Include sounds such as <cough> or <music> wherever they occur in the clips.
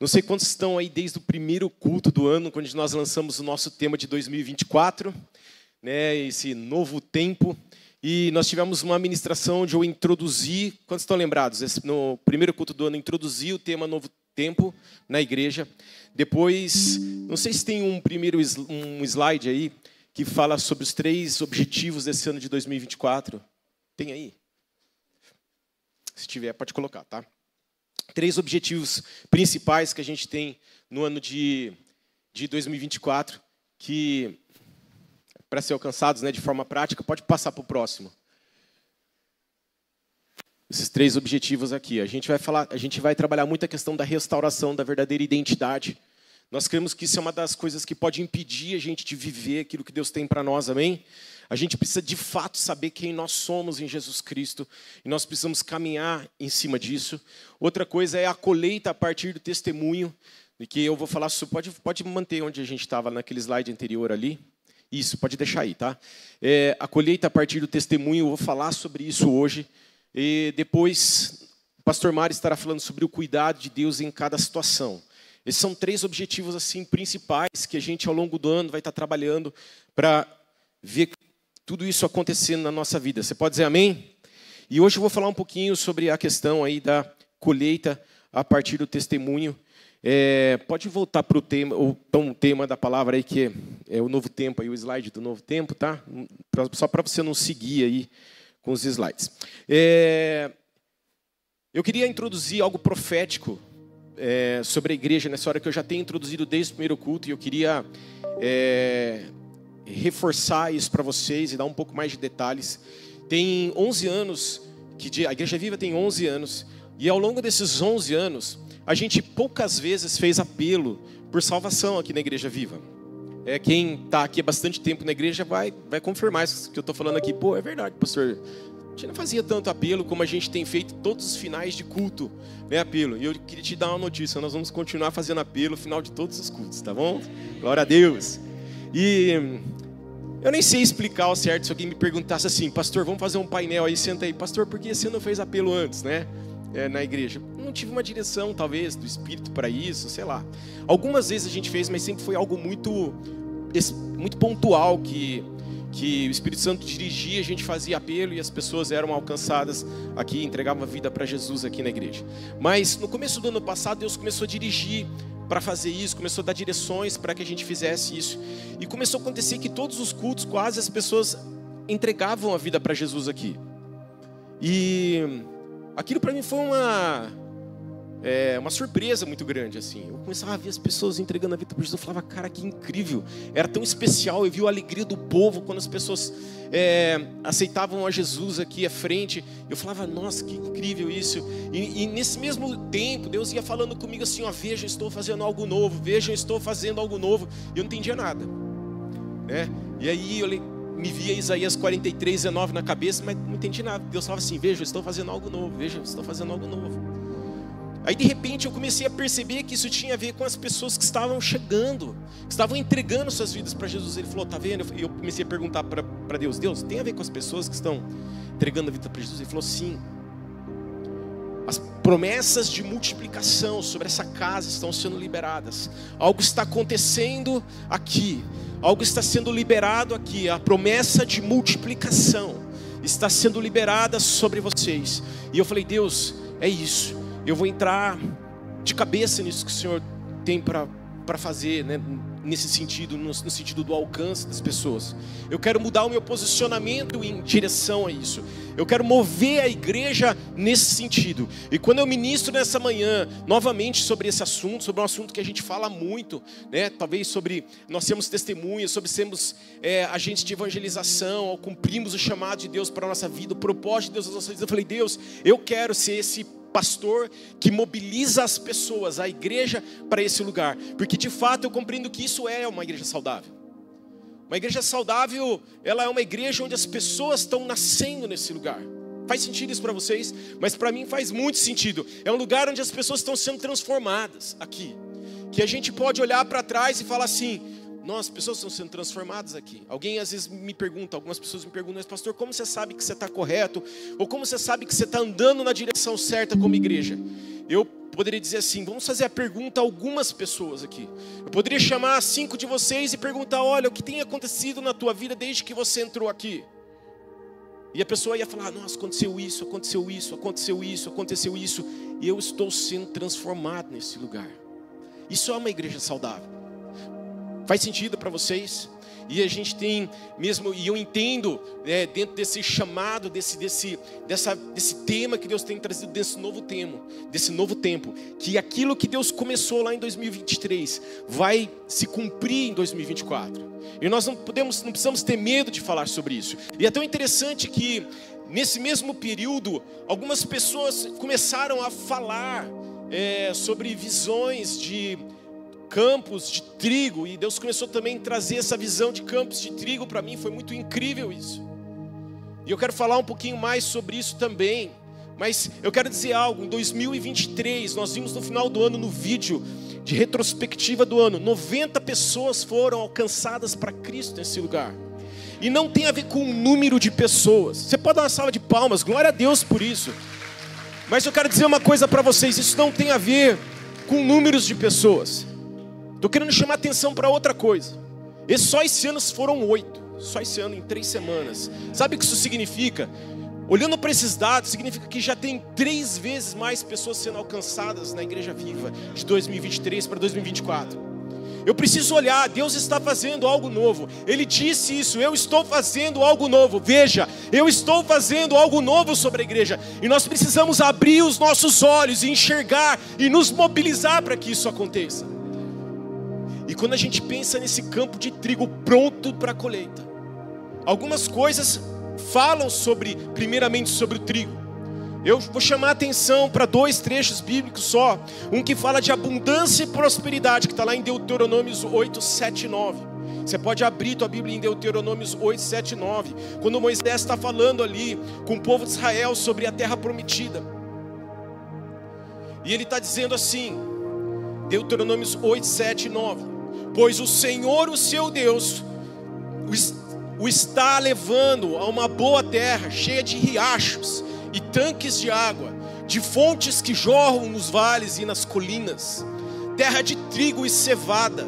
Não sei quantos estão aí desde o primeiro culto do ano, quando nós lançamos o nosso tema de 2024, né, esse novo tempo. E nós tivemos uma ministração onde eu introduzi, quantos estão lembrados? No primeiro culto do ano, introduzi o tema Novo Tempo na igreja. Depois, não sei se tem um primeiro um slide aí que fala sobre os três objetivos desse ano de 2024. Tem aí? Se tiver, pode colocar, tá? Três objetivos principais que a gente tem no ano de, de 2024, que para ser alcançados né, de forma prática, pode passar para o próximo. Esses três objetivos aqui. A gente vai falar, a gente vai trabalhar muito a questão da restauração da verdadeira identidade. Nós cremos que isso é uma das coisas que pode impedir a gente de viver aquilo que Deus tem para nós, amém? A gente precisa de fato saber quem nós somos em Jesus Cristo e nós precisamos caminhar em cima disso. Outra coisa é a colheita a partir do testemunho, de que eu vou falar sobre. Pode, pode manter onde a gente estava naquele slide anterior ali. Isso, pode deixar aí, tá? É, a colheita a partir do testemunho, eu vou falar sobre isso hoje. E depois, o pastor Mário estará falando sobre o cuidado de Deus em cada situação. Esses são três objetivos assim principais que a gente ao longo do ano vai estar trabalhando para ver tudo isso acontecendo na nossa vida. Você pode dizer amém? E hoje eu vou falar um pouquinho sobre a questão aí da colheita a partir do testemunho. É, pode voltar para o tema, o então, tema da palavra aí que é, o novo tempo, aí o slide do novo tempo, tá? Só para você não seguir aí com os slides. É, eu queria introduzir algo profético é, sobre a igreja nessa hora que eu já tenho introduzido desde o primeiro culto e eu queria é, reforçar isso para vocês e dar um pouco mais de detalhes. Tem 11 anos que a Igreja Viva tem 11 anos e ao longo desses 11 anos a gente poucas vezes fez apelo por salvação aqui na Igreja Viva. É, quem está aqui há bastante tempo na igreja vai, vai confirmar isso que eu estou falando aqui. Pô, é verdade, pastor. A gente não fazia tanto apelo como a gente tem feito todos os finais de culto, né, apelo. E eu queria te dar uma notícia, nós vamos continuar fazendo apelo no final de todos os cultos, tá bom? Glória a Deus. E eu nem sei explicar ao certo se alguém me perguntasse assim, pastor, vamos fazer um painel aí, senta aí, pastor, por que você não fez apelo antes, né? É, na igreja. Não tive uma direção, talvez, do Espírito para isso, sei lá. Algumas vezes a gente fez, mas sempre foi algo muito, muito pontual que, que o Espírito Santo dirigia, a gente fazia apelo e as pessoas eram alcançadas aqui, entregavam a vida para Jesus aqui na igreja. Mas no começo do ano passado, Deus começou a dirigir para fazer isso, começou a dar direções para que a gente fizesse isso. E começou a acontecer que todos os cultos, quase as pessoas entregavam a vida para Jesus aqui. E aquilo para mim foi uma é, uma surpresa muito grande, assim. Eu começava a ver as pessoas entregando a vida para Jesus, eu falava, cara, que incrível. Era tão especial, eu vi a alegria do povo quando as pessoas é, aceitavam a Jesus aqui à frente. Eu falava, nossa, que incrível isso. E, e, nesse mesmo tempo, Deus ia falando comigo assim, ó, veja, estou fazendo algo novo, veja, estou fazendo algo novo. E eu não entendia nada. Né? E aí eu me via Isaías 43, 19 na cabeça, mas não entendi nada. Deus falava assim, veja, estou fazendo algo novo, veja, estou fazendo algo novo. Aí de repente eu comecei a perceber que isso tinha a ver com as pessoas que estavam chegando, que estavam entregando suas vidas para Jesus. Ele falou: "Tá vendo?" Eu comecei a perguntar para Deus: "Deus, tem a ver com as pessoas que estão entregando a vida para Jesus?" Ele falou: "Sim." As promessas de multiplicação sobre essa casa estão sendo liberadas. Algo está acontecendo aqui. Algo está sendo liberado aqui. A promessa de multiplicação está sendo liberada sobre vocês. E eu falei: "Deus, é isso eu vou entrar de cabeça nisso que o Senhor tem para fazer, né? nesse sentido, no, no, sentido do alcance das pessoas. Eu quero mudar o meu posicionamento em direção a isso. Eu quero mover a igreja nesse sentido. E quando eu ministro nessa manhã, novamente sobre esse assunto, sobre um assunto que a gente fala muito, né? talvez sobre nós temos testemunhas, sobre sermos é, agentes de evangelização, ou cumprimos o chamado de Deus para a nossa vida, o propósito de Deus nas nossas vidas. Eu falei, Deus, eu quero ser esse pastor que mobiliza as pessoas, a igreja, para esse lugar. Porque de fato eu compreendo que isso é uma igreja saudável. Uma igreja saudável, ela é uma igreja onde as pessoas estão nascendo nesse lugar. Faz sentido isso para vocês? Mas para mim faz muito sentido. É um lugar onde as pessoas estão sendo transformadas aqui. Que a gente pode olhar para trás e falar assim: nossa, pessoas estão sendo transformadas aqui. Alguém às vezes me pergunta, algumas pessoas me perguntam, mas pastor, como você sabe que você está correto? Ou como você sabe que você está andando na direção certa como igreja? Eu poderia dizer assim: vamos fazer a pergunta a algumas pessoas aqui. Eu poderia chamar cinco de vocês e perguntar: olha, o que tem acontecido na tua vida desde que você entrou aqui? E a pessoa ia falar: nossa, aconteceu isso, aconteceu isso, aconteceu isso, aconteceu isso, e eu estou sendo transformado nesse lugar. Isso é uma igreja saudável. Faz sentido para vocês? E a gente tem mesmo, e eu entendo, é, dentro desse chamado, desse, desse, dessa, desse tema que Deus tem trazido desse novo tempo, desse novo tempo, que aquilo que Deus começou lá em 2023 vai se cumprir em 2024. E nós não podemos, não precisamos ter medo de falar sobre isso. E é tão interessante que nesse mesmo período, algumas pessoas começaram a falar é, sobre visões de campos de trigo, e Deus começou também a trazer essa visão de campos de trigo para mim, foi muito incrível isso. E eu quero falar um pouquinho mais sobre isso também, mas eu quero dizer algo, em 2023, nós vimos no final do ano no vídeo de retrospectiva do ano, 90 pessoas foram alcançadas para Cristo nesse lugar. E não tem a ver com o número de pessoas. Você pode dar uma sala de palmas, glória a Deus por isso. Mas eu quero dizer uma coisa para vocês: isso não tem a ver com números de pessoas. Estou querendo chamar atenção para outra coisa. E só esse ano foram oito. Só esse ano, em três semanas. Sabe o que isso significa? Olhando para esses dados, significa que já tem três vezes mais pessoas sendo alcançadas na Igreja Viva de 2023 para 2024. Eu preciso olhar, Deus está fazendo algo novo. Ele disse isso, eu estou fazendo algo novo. Veja, eu estou fazendo algo novo sobre a igreja. E nós precisamos abrir os nossos olhos e enxergar e nos mobilizar para que isso aconteça. E quando a gente pensa nesse campo de trigo pronto para a colheita, algumas coisas falam sobre, primeiramente, sobre o trigo. Eu vou chamar a atenção para dois trechos bíblicos só. Um que fala de abundância e prosperidade, que está lá em Deuteronômios 8, 7 e 9. Você pode abrir tua Bíblia em Deuteronômios 8, 7 e 9. Quando Moisés está falando ali com o povo de Israel sobre a terra prometida. E ele está dizendo assim, Deuteronômios 8, 7 e 9 pois o Senhor, o seu Deus, o está levando a uma boa terra, cheia de riachos e tanques de água, de fontes que jorram nos vales e nas colinas, terra de trigo e cevada.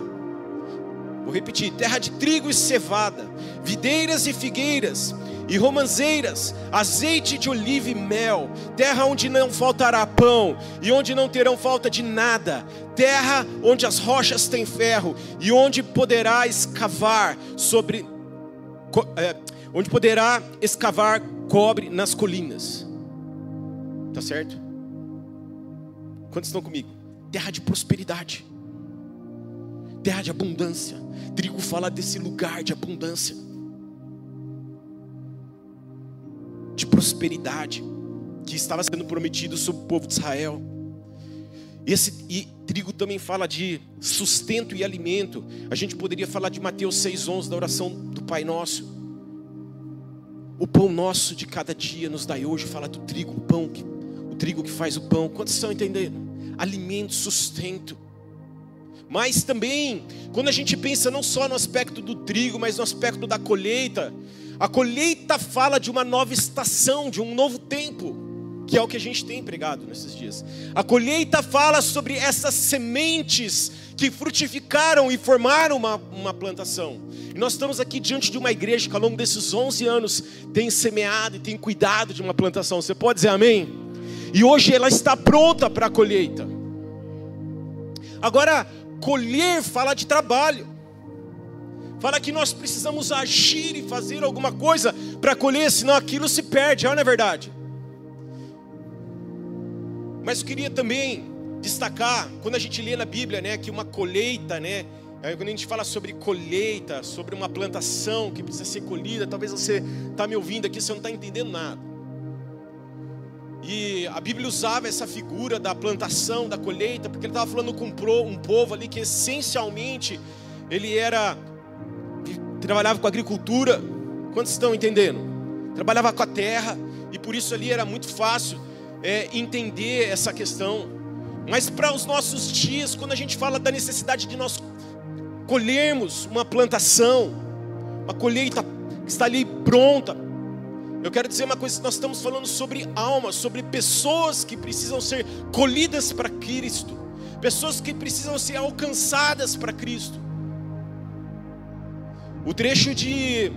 Vou repetir: terra de trigo e cevada, videiras e figueiras, e romanzeiras, azeite de oliva e mel, terra onde não faltará pão e onde não terão falta de nada, terra onde as rochas têm ferro e onde poderá escavar sobre é, onde poderá escavar cobre nas colinas. Tá certo? Quantos estão comigo? Terra de prosperidade. Terra de abundância. Trigo fala desse lugar de abundância. Prosperidade que estava sendo prometido sobre o povo de Israel. Esse e trigo também fala de sustento e alimento. A gente poderia falar de Mateus 6:11 da oração do Pai Nosso. O pão nosso de cada dia nos dai hoje, fala do trigo, o pão, que, o trigo que faz o pão. Quantos estão entendendo? Alimento, sustento. Mas também, quando a gente pensa não só no aspecto do trigo, mas no aspecto da colheita, a colheita fala de uma nova estação, de um novo tempo, que é o que a gente tem pregado nesses dias. A colheita fala sobre essas sementes que frutificaram e formaram uma, uma plantação. E nós estamos aqui diante de uma igreja que ao longo desses 11 anos tem semeado e tem cuidado de uma plantação. Você pode dizer amém? E hoje ela está pronta para a colheita. Agora, colher fala de trabalho fala que nós precisamos agir e fazer alguma coisa para colher, senão aquilo se perde, não é verdade? Mas eu queria também destacar, quando a gente lê na Bíblia, né, que uma colheita, né, quando a gente fala sobre colheita, sobre uma plantação que precisa ser colhida, talvez você está me ouvindo aqui, você não está entendendo nada. E a Bíblia usava essa figura da plantação, da colheita, porque ele estava falando com um povo ali que essencialmente ele era trabalhava com agricultura. Quantos estão entendendo? Trabalhava com a terra e por isso ali era muito fácil é, entender essa questão. Mas para os nossos dias, quando a gente fala da necessidade de nós colhermos uma plantação, uma colheita que está ali pronta, Eu quero dizer uma coisa: nós estamos falando sobre almas, sobre pessoas que precisam ser colhidas para Cristo, pessoas que precisam ser alcançadas para Cristo. O trecho de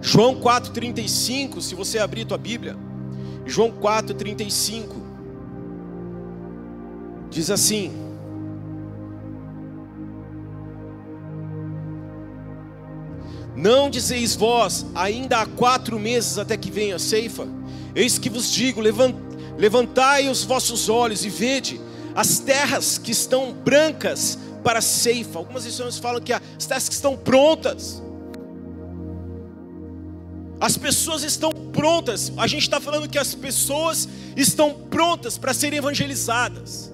João 4,35, se você abrir tua Bíblia, João 4,35, diz assim: Não dizeis vós, ainda há quatro meses até que venha a ceifa? Eis que vos digo: levantai os vossos olhos e vede as terras que estão brancas para a ceifa. Algumas versões falam que as que estão prontas. As pessoas estão prontas. A gente está falando que as pessoas estão prontas para serem evangelizadas.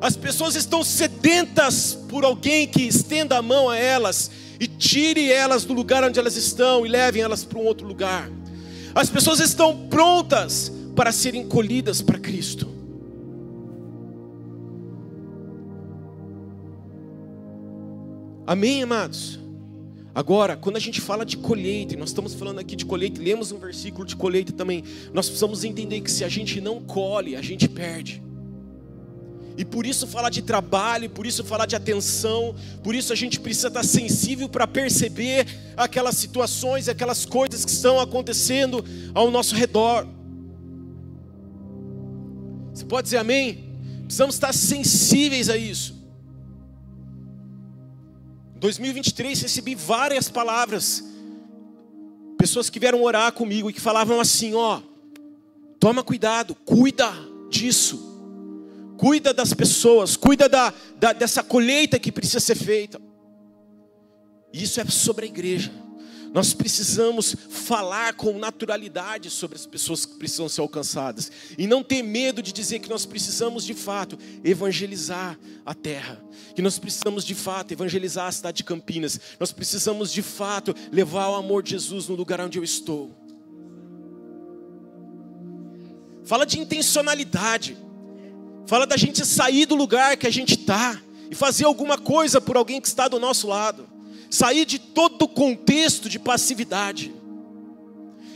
As pessoas estão sedentas por alguém que estenda a mão a elas e tire elas do lugar onde elas estão e levem elas para um outro lugar. As pessoas estão prontas para serem colhidas para Cristo. Amém, amados? Agora, quando a gente fala de colheita, e nós estamos falando aqui de colheita, lemos um versículo de colheita também, nós precisamos entender que se a gente não colhe, a gente perde. E por isso falar de trabalho, por isso falar de atenção, por isso a gente precisa estar sensível para perceber aquelas situações, aquelas coisas que estão acontecendo ao nosso redor. Você pode dizer amém? Precisamos estar sensíveis a isso. Em 2023 recebi várias palavras, pessoas que vieram orar comigo e que falavam assim: ó, toma cuidado, cuida disso cuida das pessoas, cuida da, da, dessa colheita que precisa ser feita. Isso é sobre a igreja. Nós precisamos falar com naturalidade sobre as pessoas que precisam ser alcançadas e não ter medo de dizer que nós precisamos de fato evangelizar a terra, que nós precisamos de fato evangelizar a cidade de Campinas, nós precisamos de fato levar o amor de Jesus no lugar onde eu estou. Fala de intencionalidade. Fala da gente sair do lugar que a gente está e fazer alguma coisa por alguém que está do nosso lado. Sair de todo o contexto de passividade.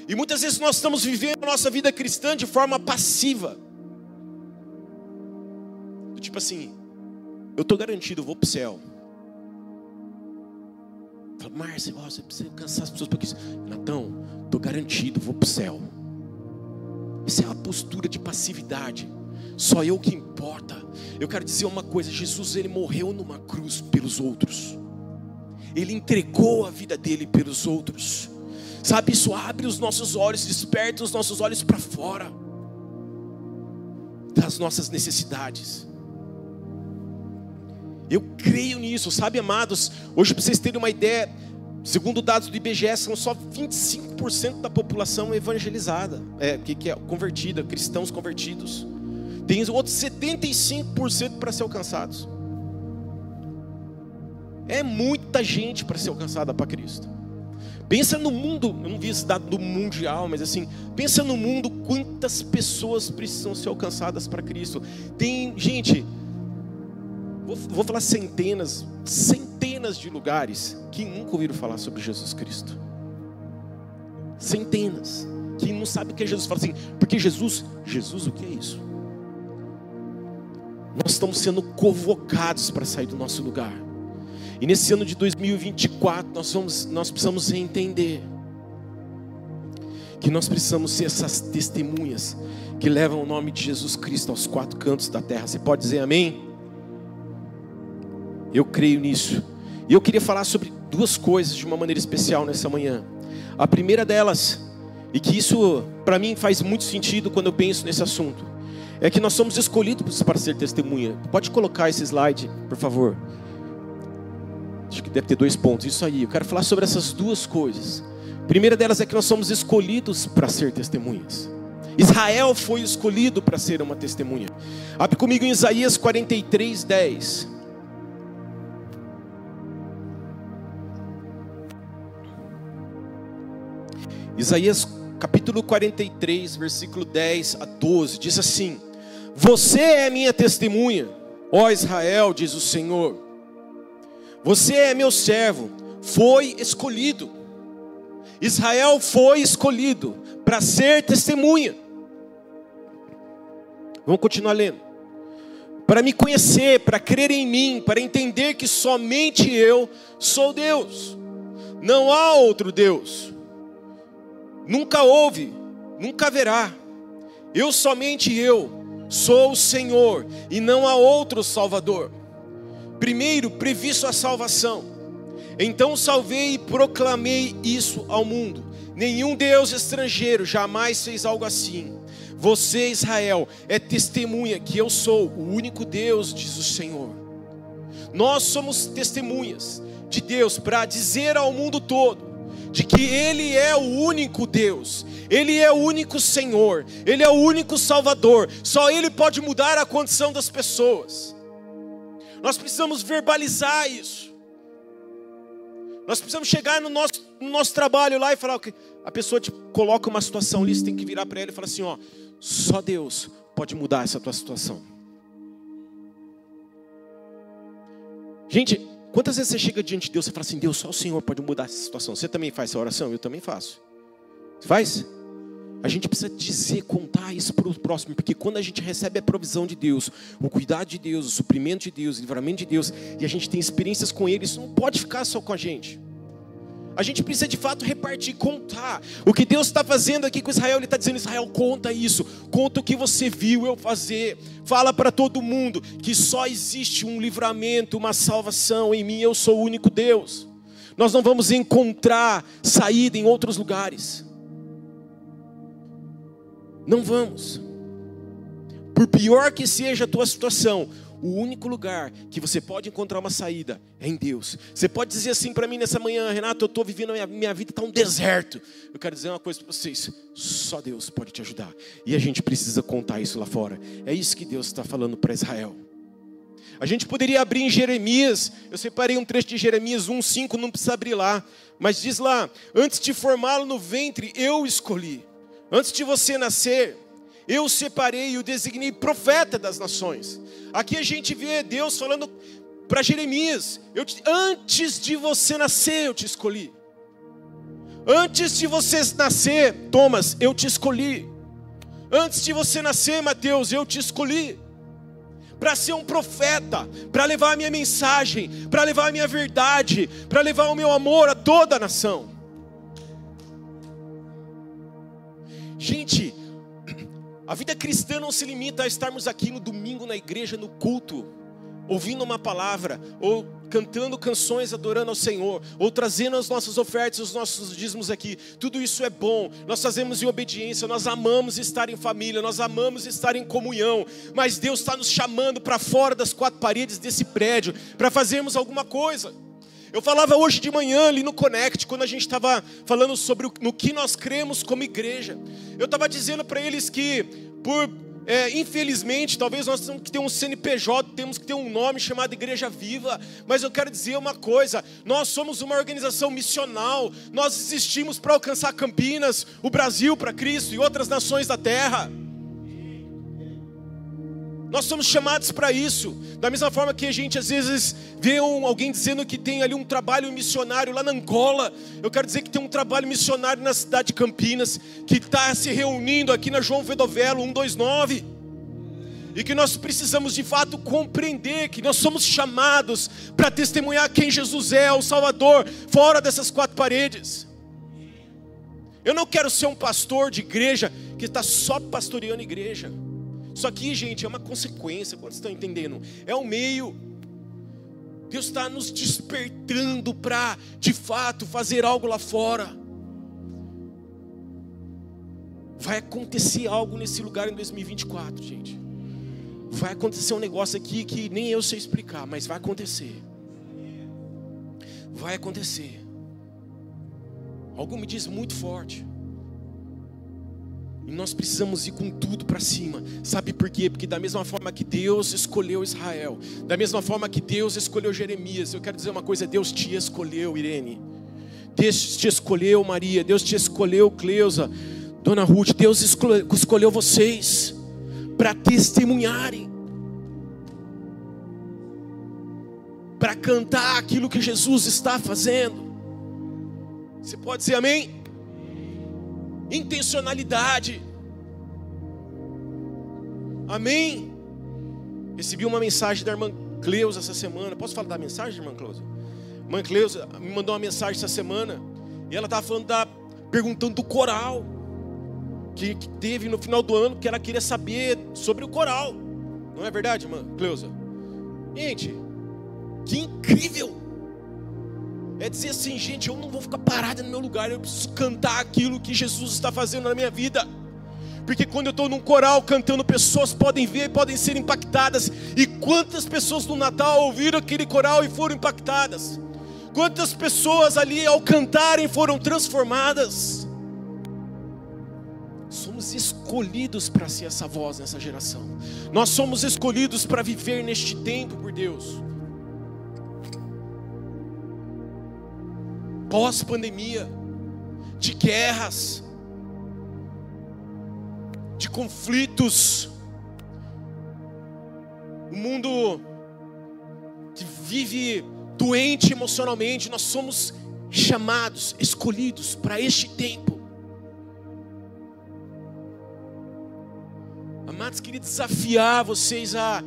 E muitas vezes nós estamos vivendo a nossa vida cristã de forma passiva. Tipo assim, eu estou garantido, eu vou para o céu. Fala, Márcia, você precisa cansar as pessoas porque isso. Natão, estou garantido, vou para o céu. Isso é uma postura de passividade. Só eu que importa. Eu quero dizer uma coisa: Jesus ele morreu numa cruz pelos outros. Ele entregou a vida dele pelos outros. Sabe, isso abre os nossos olhos, desperta os nossos olhos para fora das nossas necessidades. Eu creio nisso, sabe, amados? Hoje, para vocês terem uma ideia, segundo dados do IBGE, são só 25% da população evangelizada, é, que, que é convertida, cristãos convertidos. Tem outros 75% para ser alcançados. É muita gente para ser alcançada para Cristo. Pensa no mundo, eu não vi esse dado do mundial, mas assim, pensa no mundo quantas pessoas precisam ser alcançadas para Cristo. Tem, gente, vou, vou falar centenas, centenas de lugares que nunca ouviram falar sobre Jesus Cristo. Centenas que não sabem o que é Jesus. Fala assim, porque Jesus, Jesus o que é isso? nós estamos sendo convocados para sair do nosso lugar. E nesse ano de 2024, nós, vamos, nós precisamos entender que nós precisamos ser essas testemunhas que levam o nome de Jesus Cristo aos quatro cantos da terra. Você pode dizer amém? Eu creio nisso. E eu queria falar sobre duas coisas de uma maneira especial nessa manhã. A primeira delas, e que isso para mim faz muito sentido quando eu penso nesse assunto, é que nós somos escolhidos para ser testemunha. Pode colocar esse slide, por favor. Acho que deve ter dois pontos. Isso aí, eu quero falar sobre essas duas coisas. A primeira delas é que nós somos escolhidos para ser testemunhas. Israel foi escolhido para ser uma testemunha. Abre comigo em Isaías 43, 10. Isaías capítulo 43, versículo 10 a 12, diz assim: você é minha testemunha, ó Israel, diz o Senhor. Você é meu servo, foi escolhido. Israel foi escolhido para ser testemunha. Vamos continuar lendo. Para me conhecer, para crer em mim, para entender que somente eu sou Deus. Não há outro Deus. Nunca houve, nunca haverá. Eu somente eu sou o Senhor e não há outro Salvador. Primeiro, previsto a salvação. Então salvei e proclamei isso ao mundo. Nenhum Deus estrangeiro jamais fez algo assim. Você, Israel, é testemunha que eu sou o único Deus, diz o Senhor. Nós somos testemunhas de Deus para dizer ao mundo todo de que Ele é o único Deus, Ele é o único Senhor, Ele é o único Salvador, só Ele pode mudar a condição das pessoas. Nós precisamos verbalizar isso. Nós precisamos chegar no nosso, no nosso trabalho lá e falar que a pessoa te coloca uma situação ali, você tem que virar para ela e falar assim: ó, só Deus pode mudar essa tua situação. Gente, quantas vezes você chega diante de Deus e fala assim: Deus, só o Senhor pode mudar essa situação? Você também faz essa oração? Eu também faço. Você faz? A gente precisa dizer, contar isso para o próximo, porque quando a gente recebe a provisão de Deus, o cuidado de Deus, o suprimento de Deus, o livramento de Deus, e a gente tem experiências com Ele, isso não pode ficar só com a gente. A gente precisa de fato repartir, contar. O que Deus está fazendo aqui com Israel, Ele está dizendo: Israel, conta isso, conta o que você viu eu fazer. Fala para todo mundo que só existe um livramento, uma salvação em mim, eu sou o único Deus. Nós não vamos encontrar saída em outros lugares. Não vamos. Por pior que seja a tua situação, o único lugar que você pode encontrar uma saída é em Deus. Você pode dizer assim para mim nessa manhã, Renato, eu estou vivendo a minha, minha vida, está um deserto. Eu quero dizer uma coisa para vocês: só Deus pode te ajudar. E a gente precisa contar isso lá fora. É isso que Deus está falando para Israel. A gente poderia abrir em Jeremias, eu separei um trecho de Jeremias 1,5, não precisa abrir lá, mas diz lá: Antes de formá-lo no ventre, eu escolhi. Antes de você nascer, eu separei e o designei profeta das nações. Aqui a gente vê Deus falando para Jeremias: te, Antes de você nascer, eu te escolhi. Antes de você nascer, Thomas, eu te escolhi. Antes de você nascer, Mateus, eu te escolhi. Para ser um profeta, para levar a minha mensagem, para levar a minha verdade, para levar o meu amor a toda a nação. Gente, a vida cristã não se limita a estarmos aqui no domingo na igreja, no culto, ouvindo uma palavra, ou cantando canções adorando ao Senhor, ou trazendo as nossas ofertas, os nossos dízimos aqui. Tudo isso é bom, nós fazemos em obediência, nós amamos estar em família, nós amamos estar em comunhão, mas Deus está nos chamando para fora das quatro paredes desse prédio, para fazermos alguma coisa. Eu falava hoje de manhã ali no Connect, quando a gente estava falando sobre o, no que nós cremos como igreja. Eu estava dizendo para eles que, por é, infelizmente, talvez nós temos que ter um CNPJ, temos que ter um nome chamado Igreja Viva, mas eu quero dizer uma coisa: nós somos uma organização missional, nós existimos para alcançar Campinas, o Brasil para Cristo e outras nações da terra. Nós somos chamados para isso. Da mesma forma que a gente às vezes vê um, alguém dizendo que tem ali um trabalho missionário lá na Angola. Eu quero dizer que tem um trabalho missionário na cidade de Campinas, que está se reunindo aqui na João Vedovelo 129. E que nós precisamos de fato compreender que nós somos chamados para testemunhar quem Jesus é, o Salvador, fora dessas quatro paredes. Eu não quero ser um pastor de igreja que está só pastoreando igreja. Isso aqui, gente, é uma consequência, quando estão entendendo? É o meio. Deus está nos despertando para, de fato, fazer algo lá fora. Vai acontecer algo nesse lugar em 2024, gente. Vai acontecer um negócio aqui que nem eu sei explicar, mas vai acontecer. Vai acontecer. Algo me diz muito forte. E nós precisamos ir com tudo para cima. Sabe por quê? Porque da mesma forma que Deus escolheu Israel, da mesma forma que Deus escolheu Jeremias, eu quero dizer uma coisa: Deus te escolheu, Irene. Deus te escolheu, Maria. Deus te escolheu, Cleusa. Dona Ruth, Deus escolheu vocês para testemunharem, para cantar aquilo que Jesus está fazendo. Você pode dizer amém? Intencionalidade. Amém? Recebi uma mensagem da irmã Cleusa essa semana. Posso falar da mensagem, irmã Cleusa? Irmã Cleusa me mandou uma mensagem essa semana e ela estava falando da perguntando do coral que, que teve no final do ano, que ela queria saber sobre o coral. Não é verdade, irmã Cleusa? Gente, que incrível! É dizer assim, gente, eu não vou ficar parada no meu lugar, eu preciso cantar aquilo que Jesus está fazendo na minha vida. Porque quando eu estou num coral cantando, pessoas podem ver, podem ser impactadas. E quantas pessoas no Natal ouviram aquele coral e foram impactadas? Quantas pessoas ali ao cantarem foram transformadas? somos escolhidos para ser essa voz nessa geração. Nós somos escolhidos para viver neste tempo por Deus. Pós-pandemia, de guerras, de conflitos, o mundo que vive doente emocionalmente, nós somos chamados, escolhidos para este tempo. Amados, queria desafiar vocês a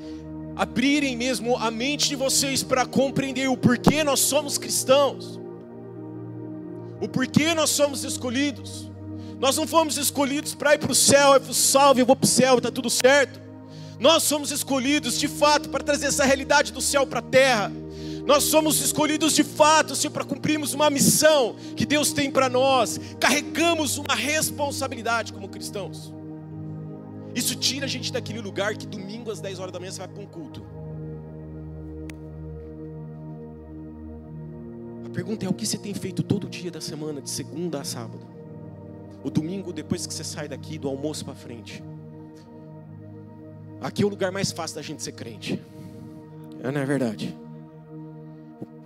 abrirem mesmo a mente de vocês para compreender o porquê nós somos cristãos, o porquê nós somos escolhidos. Nós não fomos escolhidos para ir para o céu, eu salve, eu vou para o céu, está tudo certo. Nós somos escolhidos de fato para trazer essa realidade do céu para a terra. Nós somos escolhidos de fato, Senhor, para cumprirmos uma missão que Deus tem para nós. Carregamos uma responsabilidade como cristãos. Isso tira a gente daquele lugar que domingo às 10 horas da manhã você vai para um culto. Pergunta é: o que você tem feito todo dia da semana, de segunda a sábado? O domingo, depois que você sai daqui, do almoço para frente. Aqui é o lugar mais fácil da gente ser crente. É, não é verdade?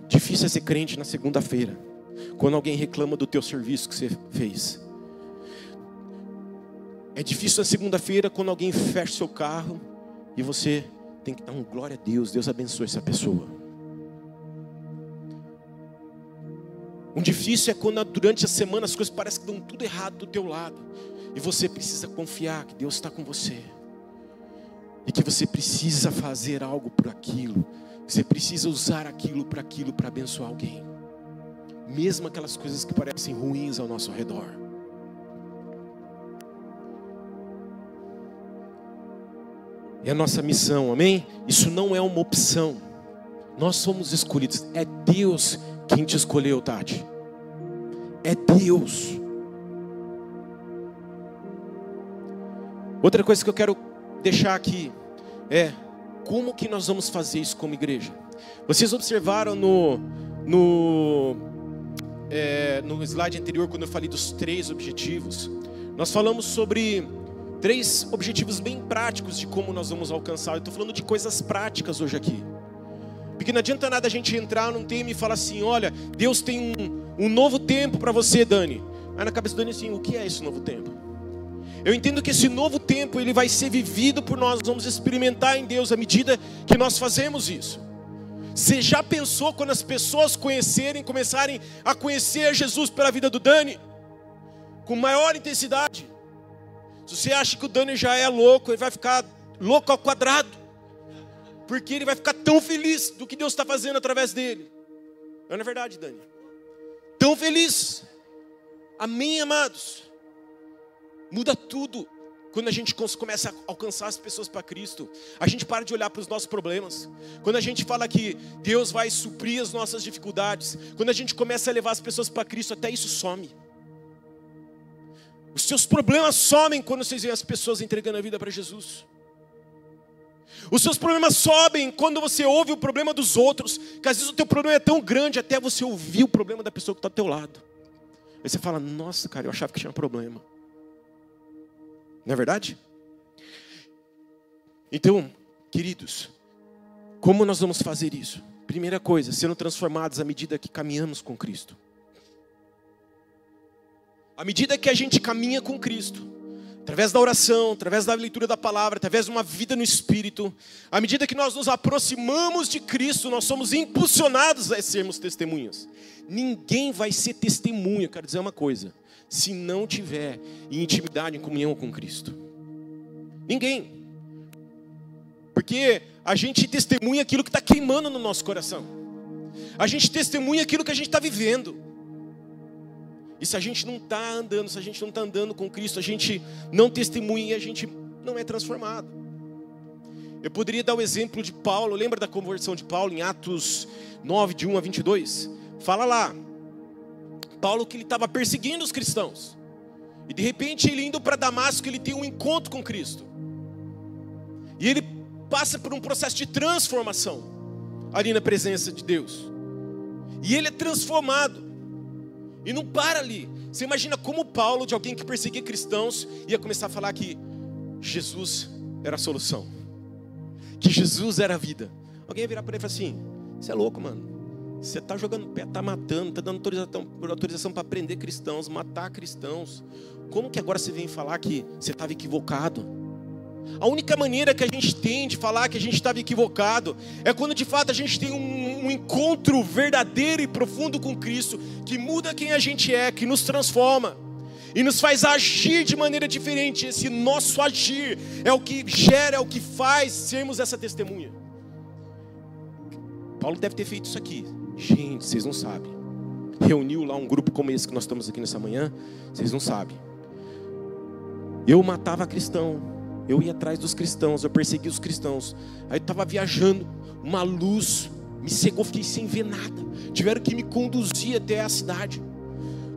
Difícil é ser crente na segunda-feira. Quando alguém reclama do teu serviço que você fez. É difícil na segunda-feira quando alguém fecha seu carro e você tem que dar um glória a Deus, Deus abençoe essa pessoa. Um difícil é quando durante a semana as coisas parecem que dão tudo errado do teu lado. E você precisa confiar que Deus está com você. E que você precisa fazer algo por aquilo. Você precisa usar aquilo para aquilo para abençoar alguém. Mesmo aquelas coisas que parecem ruins ao nosso redor. É a nossa missão, amém? Isso não é uma opção. Nós somos escolhidos. É Deus quem te escolheu, Tati. É Deus. Outra coisa que eu quero deixar aqui é como que nós vamos fazer isso como igreja. Vocês observaram no, no, é, no slide anterior, quando eu falei dos três objetivos, nós falamos sobre três objetivos bem práticos de como nós vamos alcançar. Eu estou falando de coisas práticas hoje aqui. Porque não adianta nada a gente entrar num tema e falar assim: olha, Deus tem um, um novo tempo para você, Dani. Aí na cabeça do Dani assim: o que é esse novo tempo? Eu entendo que esse novo tempo ele vai ser vivido por nós, vamos experimentar em Deus à medida que nós fazemos isso. Você já pensou quando as pessoas conhecerem, começarem a conhecer Jesus pela vida do Dani? Com maior intensidade. Se você acha que o Dani já é louco, ele vai ficar louco ao quadrado. Porque ele vai ficar tão feliz do que Deus está fazendo através dele. Não é verdade, Dani? Tão feliz. Amém, amados? Muda tudo quando a gente começa a alcançar as pessoas para Cristo, a gente para de olhar para os nossos problemas. Quando a gente fala que Deus vai suprir as nossas dificuldades, quando a gente começa a levar as pessoas para Cristo, até isso some. Os seus problemas somem quando vocês veem as pessoas entregando a vida para Jesus. Os seus problemas sobem quando você ouve o problema dos outros, que às vezes o teu problema é tão grande até você ouvir o problema da pessoa que está ao teu lado. Aí você fala, nossa, cara, eu achava que tinha um problema. Não é verdade? Então, queridos, como nós vamos fazer isso? Primeira coisa, sendo transformados à medida que caminhamos com Cristo. À medida que a gente caminha com Cristo, através da oração, através da leitura da palavra, através de uma vida no Espírito, à medida que nós nos aproximamos de Cristo, nós somos impulsionados a sermos testemunhas. Ninguém vai ser testemunha, quero dizer uma coisa, se não tiver em intimidade, em comunhão com Cristo. Ninguém. Porque a gente testemunha aquilo que está queimando no nosso coração. A gente testemunha aquilo que a gente está vivendo. E se a gente não está andando, se a gente não está andando com Cristo, a gente não testemunha e a gente não é transformado. Eu poderia dar o exemplo de Paulo, lembra da conversão de Paulo em Atos 9, de 1 a 22? Fala lá, Paulo que ele estava perseguindo os cristãos, e de repente ele indo para Damasco, ele tem um encontro com Cristo, e ele passa por um processo de transformação ali na presença de Deus, e ele é transformado, e não para ali. Você imagina como Paulo, de alguém que perseguia cristãos, ia começar a falar que Jesus era a solução, que Jesus era a vida. Alguém ia virar para ele e falar assim: Você é louco, mano. Você está jogando pé, está matando, está dando autorização, autorização para prender cristãos, matar cristãos. Como que agora você vem falar que você estava equivocado? A única maneira que a gente tem de falar que a gente estava equivocado é quando de fato a gente tem um, um, encontro verdadeiro e profundo com Cristo, que muda quem a gente é, que nos transforma e nos faz agir de maneira diferente. Esse nosso agir é o que gera, é o que faz sermos essa testemunha. Paulo deve ter feito isso aqui. Gente, vocês não sabem. Reuniu lá um grupo como esse que nós estamos aqui nessa manhã, vocês não sabem. Eu matava cristão, eu ia atrás dos cristãos, eu perseguia os cristãos. Aí eu estava viajando, uma luz me cegou, fiquei sem ver nada. Tiveram que me conduzir até a cidade.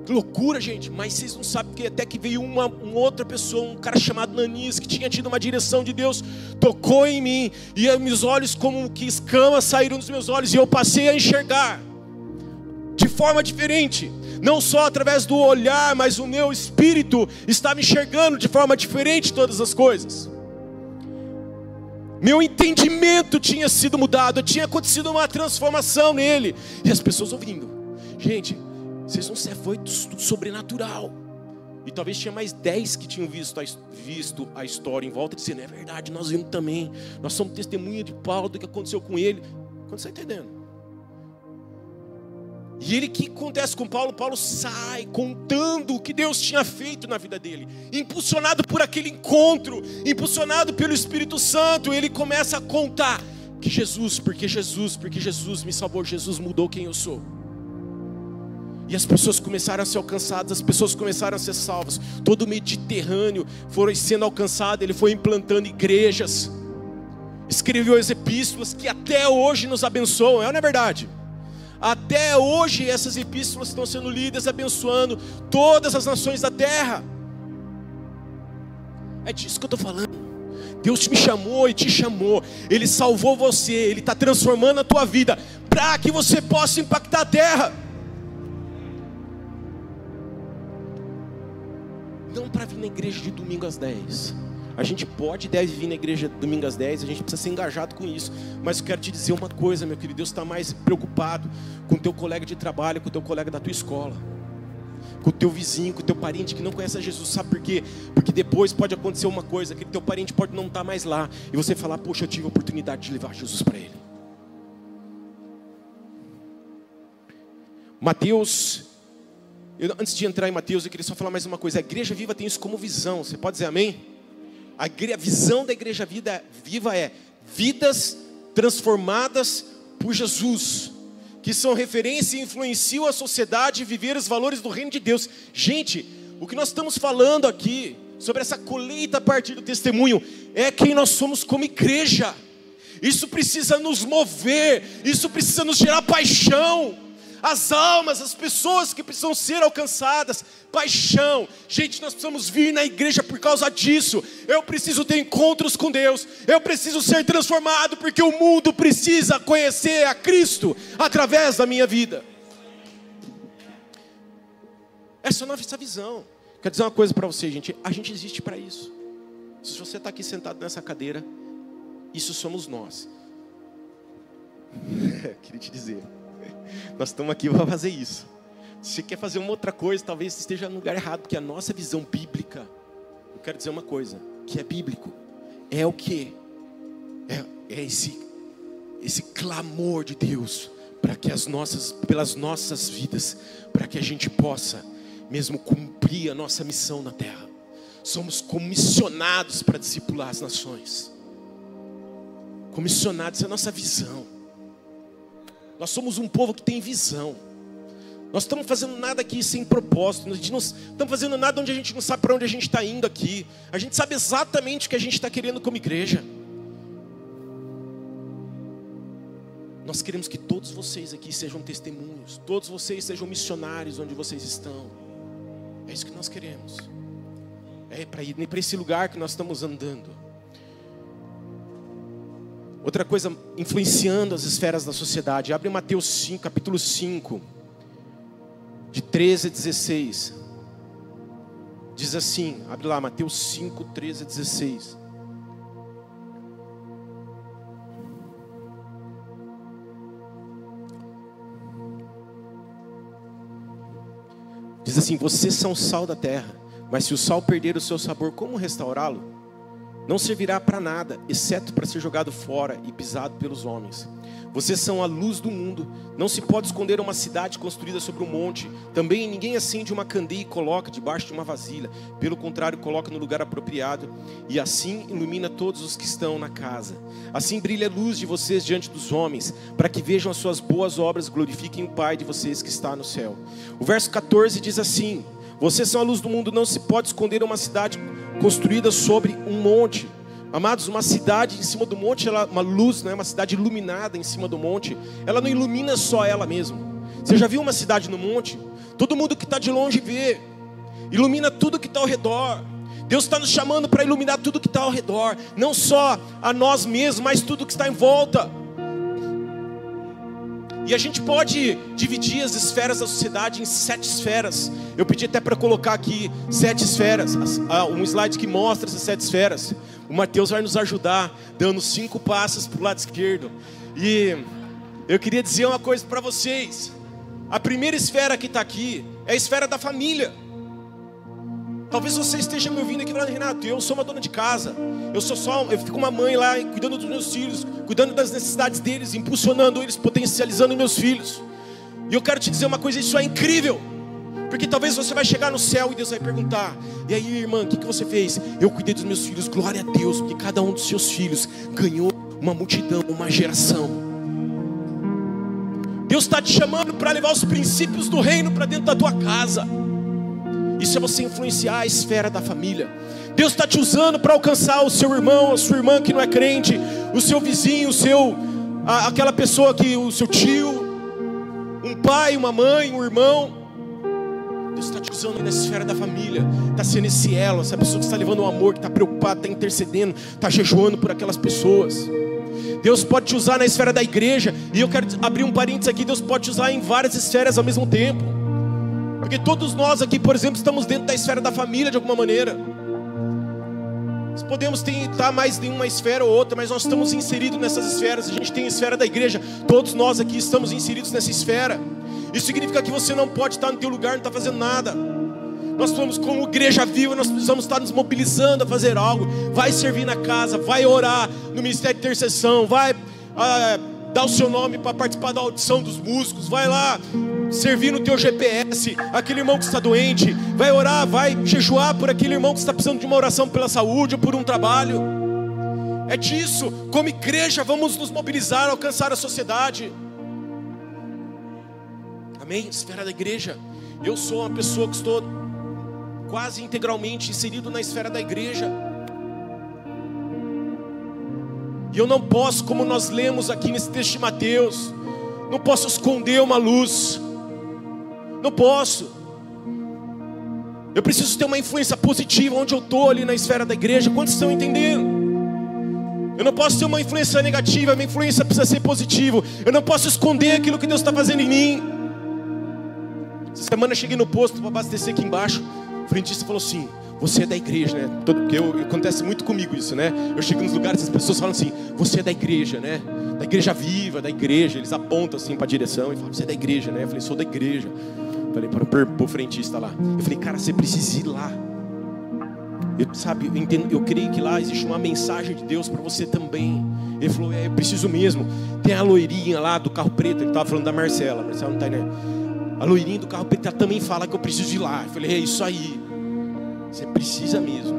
Que loucura, gente. Mas vocês não sabem que até que veio uma, uma, outra pessoa, um cara chamado Nanias, que tinha tido uma direção de Deus, tocou em mim, e meus olhos, como que escamas, saíram dos meus olhos, e eu passei a enxergar de forma diferente não só através do olhar, mas o meu espírito estava enxergando de forma diferente todas as coisas. Meu entendimento tinha sido mudado, tinha acontecido uma transformação nele. E as pessoas ouvindo. Gente, vocês não se foi sobrenatural. E talvez tinha mais dez que tinham visto a, visto a história em volta, dizendo: é verdade, nós vimos também. Nós somos testemunha de Paulo do que aconteceu com ele. Quando você está entendendo? E ele que acontece com Paulo, Paulo sai contando o que Deus tinha feito na vida dele, impulsionado por aquele encontro, impulsionado pelo Espírito Santo, ele começa a contar que Jesus, porque Jesus, porque Jesus me salvou, Jesus mudou quem eu sou. E as pessoas começaram a ser alcançadas, as pessoas começaram a ser salvas. Todo o Mediterrâneo foi sendo alcançado, ele foi implantando igrejas, escreveu as epístolas que até hoje nos abençoam, é ou não é verdade? Até hoje essas epístolas estão sendo lidas, abençoando todas as nações da terra. É disso que eu estou falando. Deus me chamou e te chamou. Ele salvou você. Ele está transformando a tua vida para que você possa impactar a terra. Para vir na igreja de domingo às 10 a gente pode e deve vir na igreja domingo às 10, a gente precisa ser engajado com isso. Mas eu quero te dizer uma coisa, meu querido, Deus está mais preocupado com o teu colega de trabalho, com o teu colega da tua escola. Com o teu vizinho, com o teu parente que não conhece a Jesus, sabe por quê? Porque depois pode acontecer uma coisa, que teu parente pode não estar tá mais lá, e você falar, poxa, eu tive a oportunidade de levar Jesus para ele. Mateus eu, antes de entrar em Mateus, eu queria só falar mais uma coisa. A igreja viva tem isso como visão. Você pode dizer amém? A, visão da igreja vida, viva é vidas transformadas por Jesus, que são referência e influenciam a sociedade a viver os valores do reino de Deus. Gente, o que nós estamos falando aqui, sobre essa colheita a partir do testemunho, é quem nós somos como igreja. Isso precisa nos mover, isso precisa nos gerar paixão as almas, as pessoas que precisam ser alcançadas, paixão. Gente, nós precisamos vir na igreja por causa disso. Eu preciso ter encontros com Deus, eu preciso ser transformado, porque o mundo precisa conhecer a Cristo através da minha vida. Essa é a nossa visão. Quero dizer uma coisa para você, gente: a gente existe para isso. Se você está aqui sentado nessa cadeira, isso somos nós. <laughs> Queria te dizer. Nós estamos aqui <laughs> para fazer isso. Se você quer fazer uma outra coisa, talvez esteja no lugar errado, porque a nossa visão bíblica, eu quero dizer uma coisa, que é bíblico, é o que? É, é esse, esse clamor de Deus para que as nossas, pelas nossas vidas, para que a gente possa mesmo cumprir a nossa missão na terra. Somos comissionados para discipular as nações. Comissionados, é a nossa visão. Nós somos um povo que tem visão. Nós estamos fazendo nada aqui sem propósito. Gente não estamos fazendo nada onde a gente não sabe para onde a gente está indo aqui. A gente sabe exatamente o que a gente está querendo como igreja. Nós queremos que todos vocês aqui sejam testemunhos, todos vocês sejam missionários onde vocês estão. É isso que nós queremos. É para ir para esse lugar que nós estamos andando. Outra coisa influenciando as esferas da sociedade. Abre Mateus 5, capítulo 5, de 13 a 16. Diz assim, abre lá, Mateus 5, 13 a 16. Diz assim: Vocês são sal da terra, mas se o sal perder o seu sabor, como restaurá-lo? Não servirá para nada, exceto para ser jogado fora e pisado pelos homens. Vocês são a luz do mundo. Não se pode esconder uma cidade construída sobre um monte. Também ninguém acende uma candeia e coloca debaixo de uma vasilha. Pelo contrário, coloca no lugar apropriado e assim ilumina todos os que estão na casa. Assim brilha a luz de vocês diante dos homens, para que vejam as suas boas obras e glorifiquem o Pai de vocês que está no céu. O verso 14 diz assim: Vocês são a luz do mundo. Não se pode esconder uma cidade construída sobre um monte. Amados, uma cidade em cima do monte, ela, uma luz, né, uma cidade iluminada em cima do monte, ela não ilumina só ela mesma. Você já viu uma cidade no monte? Todo mundo que está de longe vê, ilumina tudo que está ao redor. Deus está nos chamando para iluminar tudo que está ao redor, não só a nós mesmos, mas tudo que está em volta. E a gente pode dividir as esferas da sociedade em sete esferas. Eu pedi até para colocar aqui sete esferas, um slide que mostra essas sete esferas. O Mateus vai nos ajudar, dando cinco passos para o lado esquerdo. E eu queria dizer uma coisa para vocês. A primeira esfera que está aqui é a esfera da família. Talvez você esteja me ouvindo aqui falando, Renato, eu sou uma dona de casa. Eu sou só, eu fico uma mãe lá, cuidando dos meus filhos, cuidando das necessidades deles, impulsionando eles, potencializando meus filhos. E eu quero te dizer uma coisa, isso é incrível. Porque talvez você vai chegar no céu e Deus vai perguntar: E aí, irmã, o que, que você fez? Eu cuidei dos meus filhos, glória a Deus, porque cada um dos seus filhos ganhou uma multidão, uma geração. Deus está te chamando para levar os princípios do reino para dentro da tua casa. Isso é você influenciar a esfera da família. Deus está te usando para alcançar o seu irmão, a sua irmã que não é crente, o seu vizinho, o seu, a, aquela pessoa que, o seu tio, um pai, uma mãe, um irmão. Deus está te usando na esfera da família, está sendo esse elo, essa pessoa que está levando o amor, que está preocupada, está intercedendo, está jejuando por aquelas pessoas. Deus pode te usar na esfera da igreja, e eu quero abrir um parênteses aqui: Deus pode te usar em várias esferas ao mesmo tempo. Porque todos nós aqui, por exemplo, estamos dentro da esfera da família de alguma maneira. Nós podemos estar mais em uma esfera ou outra, mas nós estamos inseridos nessas esferas. A gente tem a esfera da igreja. Todos nós aqui estamos inseridos nessa esfera. Isso significa que você não pode estar no teu lugar, não está fazendo nada. Nós somos como igreja viva, nós precisamos estar nos mobilizando a fazer algo. Vai servir na casa, vai orar no ministério de intercessão, vai ah, dar o seu nome para participar da audição dos músicos, vai lá servir no teu GPS, aquele irmão que está doente, vai orar, vai jejuar por aquele irmão que está precisando de uma oração pela saúde ou por um trabalho. É disso, como igreja, vamos nos mobilizar, alcançar a sociedade. Amém? Esfera da igreja. Eu sou uma pessoa que estou quase integralmente inserido na esfera da igreja. E eu não posso, como nós lemos aqui nesse texto de Mateus, não posso esconder uma luz. Não posso. Eu preciso ter uma influência positiva onde eu estou ali na esfera da igreja. Quantos estão entendendo? Eu não posso ter uma influência negativa, minha influência precisa ser positiva. Eu não posso esconder aquilo que Deus está fazendo em mim. Essa semana eu cheguei no posto para abastecer aqui embaixo. O frentista falou assim: Você é da igreja, né? Porque eu, acontece muito comigo isso, né? Eu chego nos lugares e as pessoas falam assim: Você é da igreja, né? Da igreja viva, da igreja. Eles apontam assim para a direção e falam: Você é da igreja, né? Eu falei: Sou da igreja. Falei para o frentista lá. Eu falei, cara, você precisa ir lá. Eu, sabe, eu, entendo, eu creio que lá existe uma mensagem de Deus para você também. Ele falou, é, eu preciso mesmo. Tem a loirinha lá do carro preto, ele estava falando da Marcela. Marcela não está né? A loirinha do carro preto ela também fala que eu preciso ir lá. Eu falei, é isso aí. Você precisa mesmo.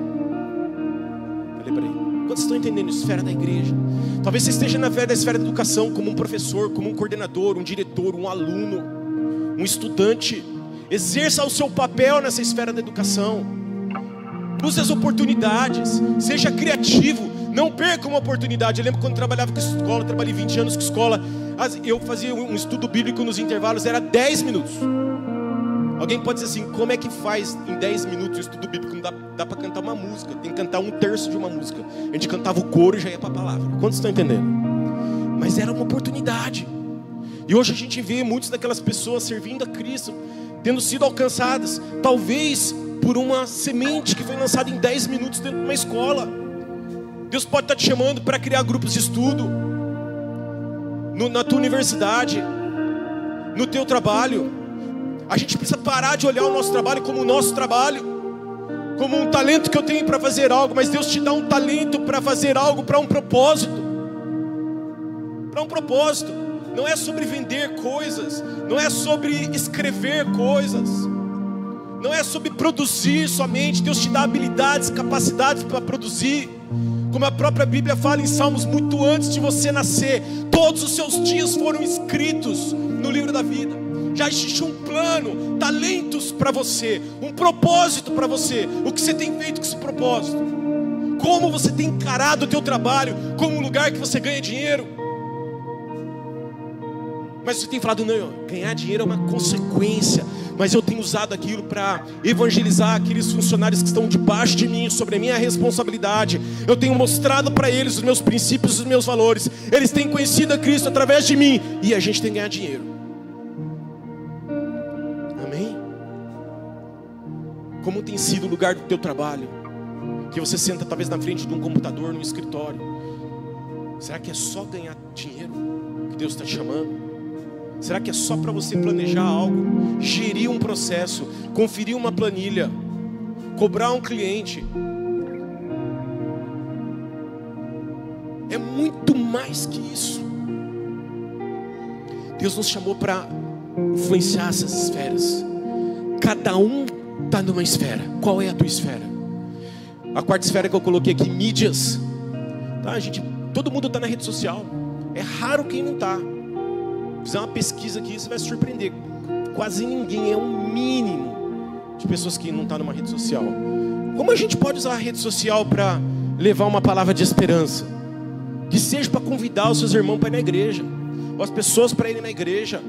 Falei para ele. Quantos estão entendendo? Esfera da igreja. Talvez você esteja na esfera da educação, como um professor, como um coordenador, um diretor, um aluno, um estudante. Exerça o seu papel nessa esfera da educação. Use as oportunidades. Seja criativo. Não perca uma oportunidade. Eu lembro quando trabalhava com escola, trabalhei 20 anos com escola. Eu fazia um estudo bíblico nos intervalos, era 10 minutos. Alguém pode dizer assim: como é que faz em 10 minutos o estudo bíblico? Não dá, dá para cantar uma música, tem que cantar um terço de uma música. A gente cantava o coro e já ia para a palavra. Quantos estão entendendo? Mas era uma oportunidade. E hoje a gente vê muitas daquelas pessoas servindo a Cristo, tendo sido alcançadas, talvez por uma semente que foi lançada em 10 minutos dentro de uma escola. Deus pode estar te chamando para criar grupos de estudo no, na tua universidade, no teu trabalho. A gente precisa parar de olhar o nosso trabalho como o nosso trabalho, como um talento que eu tenho para fazer algo, mas Deus te dá um talento para fazer algo para um propósito. Para um propósito. Não é sobre vender coisas, não é sobre escrever coisas, não é sobre produzir somente. Deus te dá habilidades, capacidades para produzir. Como a própria Bíblia fala em Salmos, muito antes de você nascer, todos os seus dias foram escritos no livro da vida já existe um plano, talentos para você, um propósito para você. O que você tem feito com esse propósito? Como você tem encarado o teu trabalho como um lugar que você ganha dinheiro? Mas você tem falado, não, ganhar dinheiro é uma consequência. Mas eu tenho usado aquilo para evangelizar aqueles funcionários que estão debaixo de mim, sobre a minha responsabilidade. Eu tenho mostrado para eles os meus princípios, os meus valores. Eles têm conhecido a Cristo através de mim. E a gente tem que ganhar dinheiro. Como tem sido o lugar do teu trabalho? Que você senta talvez na frente de um computador, num escritório. Será que é só ganhar dinheiro que Deus está te chamando? Será que é só para você planejar algo, gerir um processo, conferir uma planilha, cobrar um cliente? É muito mais que isso. Deus nos chamou para influenciar essas esferas. Cada um está numa esfera. Qual é a tua esfera? A quarta esfera que eu coloquei aqui, mídias. Tá, gente, todo mundo está na rede social. É raro quem não está. Fizer uma pesquisa aqui, você vai se surpreender. Quase ninguém é um mínimo de pessoas que não estão tá numa rede social. Como a gente pode usar a rede social para levar uma palavra de esperança? Que seja para convidar os seus irmãos para ir na igreja, ou as pessoas para irem na igreja,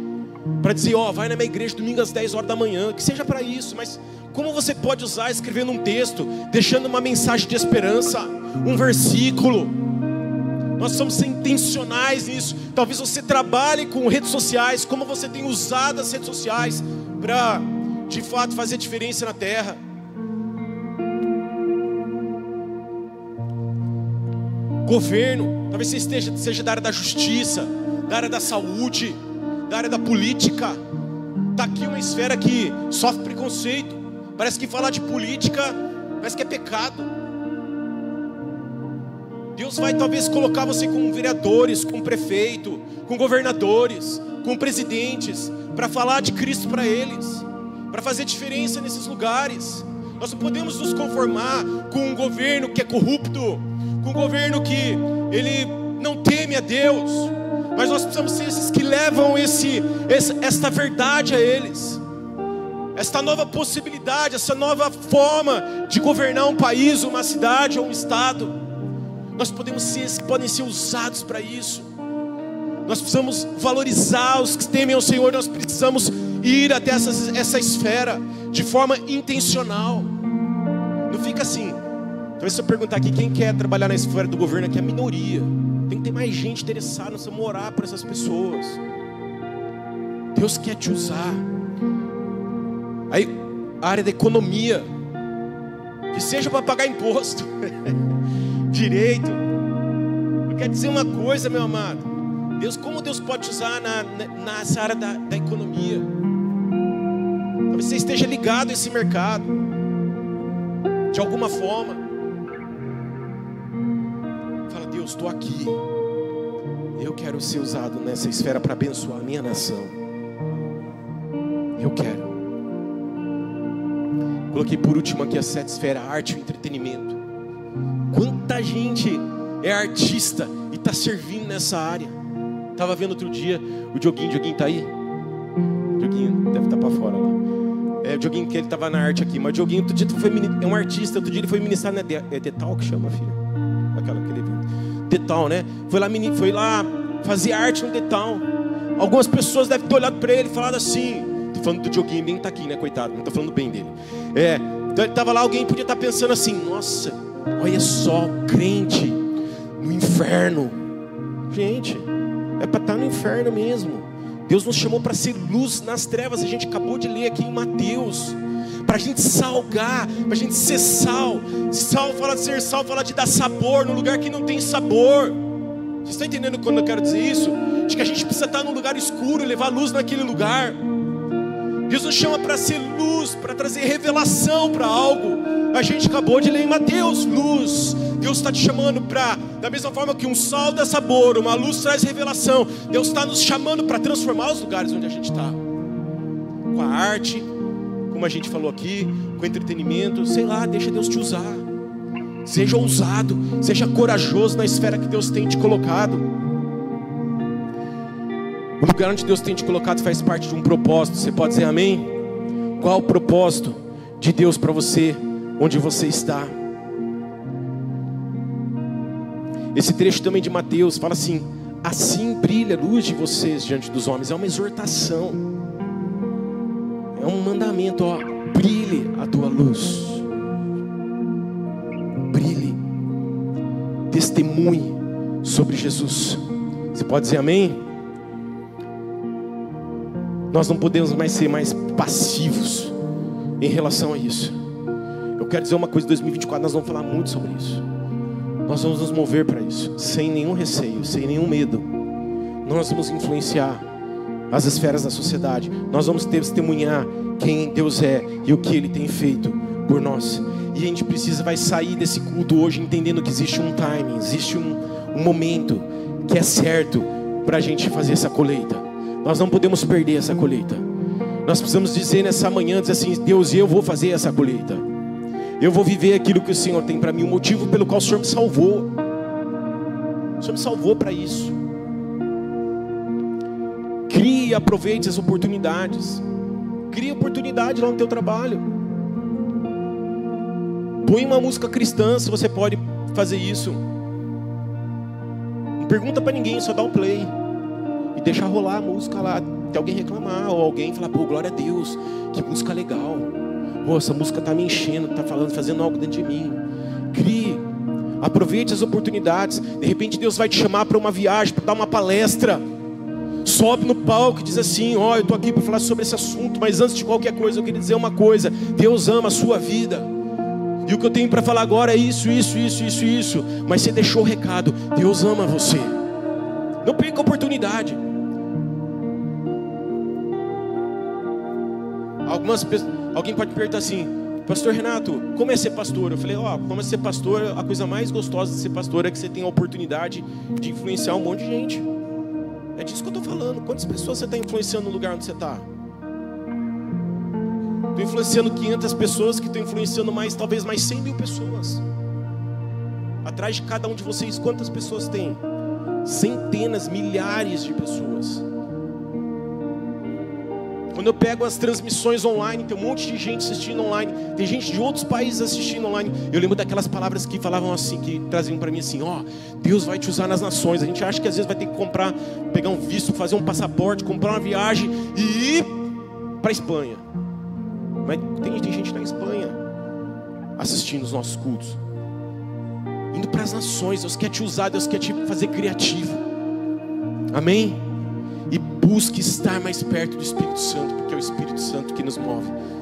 para dizer, ó, oh, vai na minha igreja domingo às 10 horas da manhã, que seja para isso, mas como você pode usar escrevendo um texto, deixando uma mensagem de esperança, um versículo? Nós somos intencionais nisso. Talvez você trabalhe com redes sociais, como você tem usado as redes sociais para, de fato, fazer diferença na terra. Governo, talvez você esteja seja da área da justiça, da área da saúde, da área da política. Está aqui uma esfera que sofre preconceito. Parece que falar de política parece que é pecado. Deus vai talvez colocar você com vereadores, com prefeito, com governadores, com presidentes, para falar de Cristo para eles, para fazer diferença nesses lugares. Nós não podemos nos conformar com um governo que é corrupto, com um governo que ele não teme a Deus, mas nós precisamos ser esses que levam esse, essa verdade a eles esta nova possibilidade, essa nova forma de governar um país, uma cidade ou um estado. Nós podemos ser, podem ser usados para isso. Nós precisamos valorizar os que temem ao Senhor, nós precisamos ir até essa, essa esfera de forma intencional. Não fica assim. Talvez se eu perguntar aqui quem quer trabalhar na esfera do governo aqui, é a minoria. Tem que ter mais gente interessada, nós precisamos orar por essas pessoas. Deus quer te usar. Aí, a área da economia, que seja para pagar imposto, <laughs> direito. Eu quero dizer uma coisa, meu amado. Deus, como Deus pode usar na, nessa área da, da economia? Talvez você esteja ligado a esse mercado, de alguma forma. Fala, Deus, estou aqui. Eu quero ser usado nessa esfera para abençoar a minha nação Eu quero. Coloquei por último aqui a sete esfera, arte e entretenimento. Quanta gente é artista e está servindo nessa área. Tava vendo outro dia o Dioguinho, o Dioguinho tá aí? O Dioguinho deve estar tá para fora lá. É, o Dioguinho que ele tava na arte aqui, mas o Dioguinho outro dia foi, é um artista, outro dia ele foi ministrar na é Detal que chama, filho? Aquela que ele Detal, né? Foi lá, foi lá fazer arte no Detal. Algumas pessoas devem ter olhado para ele e falado assim, tô falando do Dioguinho, nem tá aqui, né, coitado, não tô falando bem dele. É, então ele tava lá, alguém podia estar tá pensando assim, nossa, olha só, crente no inferno. Gente, é para estar tá no inferno mesmo. Deus nos chamou para ser luz nas trevas. A gente acabou de ler aqui em Mateus. Para a gente salgar, para a gente ser sal. Sal fala de ser sal, fala de dar sabor no lugar que não tem sabor. Vocês estão entendendo quando eu quero dizer isso? De que a gente precisa estar num lugar escuro e levar luz naquele lugar. Deus nos chama para ser luz, para trazer revelação para algo. A gente acabou de ler em Mateus, luz. Deus está te chamando para, da mesma forma que um sal dá sabor, uma luz traz revelação. Deus está nos chamando para transformar os lugares onde a gente está. Com a arte, como a gente falou aqui, com entretenimento, sei lá, deixa Deus te usar. Seja ousado, seja corajoso na esfera que Deus tem te colocado. O lugar onde Deus tem te colocado faz parte de um propósito. Você pode dizer amém? Qual o propósito de Deus para você, onde você está? Esse trecho também de Mateus fala assim: assim brilha a luz de vocês diante dos homens. É uma exortação, é um mandamento, ó, brilhe a tua luz, brilhe, testemunhe sobre Jesus. Você pode dizer amém? Nós não podemos mais ser mais passivos em relação a isso. Eu quero dizer uma coisa: 2024 nós vamos falar muito sobre isso. Nós vamos nos mover para isso, sem nenhum receio, sem nenhum medo. Nós vamos influenciar as esferas da sociedade. Nós vamos testemunhar quem Deus é e o que Ele tem feito por nós. E a gente precisa vai sair desse culto hoje entendendo que existe um timing, existe um, um momento que é certo para a gente fazer essa colheita. Nós não podemos perder essa colheita. Nós precisamos dizer nessa manhã, dizer assim, Deus, eu vou fazer essa colheita. Eu vou viver aquilo que o Senhor tem para mim, o motivo pelo qual o Senhor me salvou. O Senhor me salvou para isso. Crie e aproveite as oportunidades. Crie oportunidade lá no teu trabalho. Põe uma música cristã se você pode fazer isso. Não pergunta para ninguém, só dá um play e deixar rolar a música lá, até alguém reclamar, ou alguém falar, pô, glória a Deus, que música legal. Pô, essa música está me enchendo, está falando, fazendo algo dentro de mim. Crie, aproveite as oportunidades. De repente Deus vai te chamar para uma viagem, para dar uma palestra. Sobe no palco e diz assim: Ó, oh, eu estou aqui para falar sobre esse assunto, mas antes de qualquer coisa, eu queria dizer uma coisa: Deus ama a sua vida. E o que eu tenho para falar agora é isso, isso, isso, isso, isso. Mas você deixou o recado: Deus ama você. Não perca a oportunidade. Algumas alguém pode perguntar assim, Pastor Renato, como é ser pastor? Eu falei, ó, oh, como é ser pastor? A coisa mais gostosa de ser pastor é que você tem a oportunidade de influenciar um monte de gente. É disso que eu estou falando. Quantas pessoas você está influenciando no lugar onde você está? Estou influenciando 500 pessoas que estão influenciando mais, talvez mais 100 mil pessoas. Atrás de cada um de vocês, quantas pessoas tem? Centenas, milhares de pessoas. Quando eu pego as transmissões online, tem um monte de gente assistindo online, tem gente de outros países assistindo online. Eu lembro daquelas palavras que falavam assim, que traziam para mim assim: ó, oh, Deus vai te usar nas nações. A gente acha que às vezes vai ter que comprar, pegar um visto, fazer um passaporte, comprar uma viagem e ir para Espanha. Mas tem, tem gente na Espanha assistindo os nossos cultos, indo para as nações. Deus quer te usar, Deus quer te fazer criativo. Amém? E busque estar mais perto do Espírito Santo, porque é o Espírito Santo que nos move.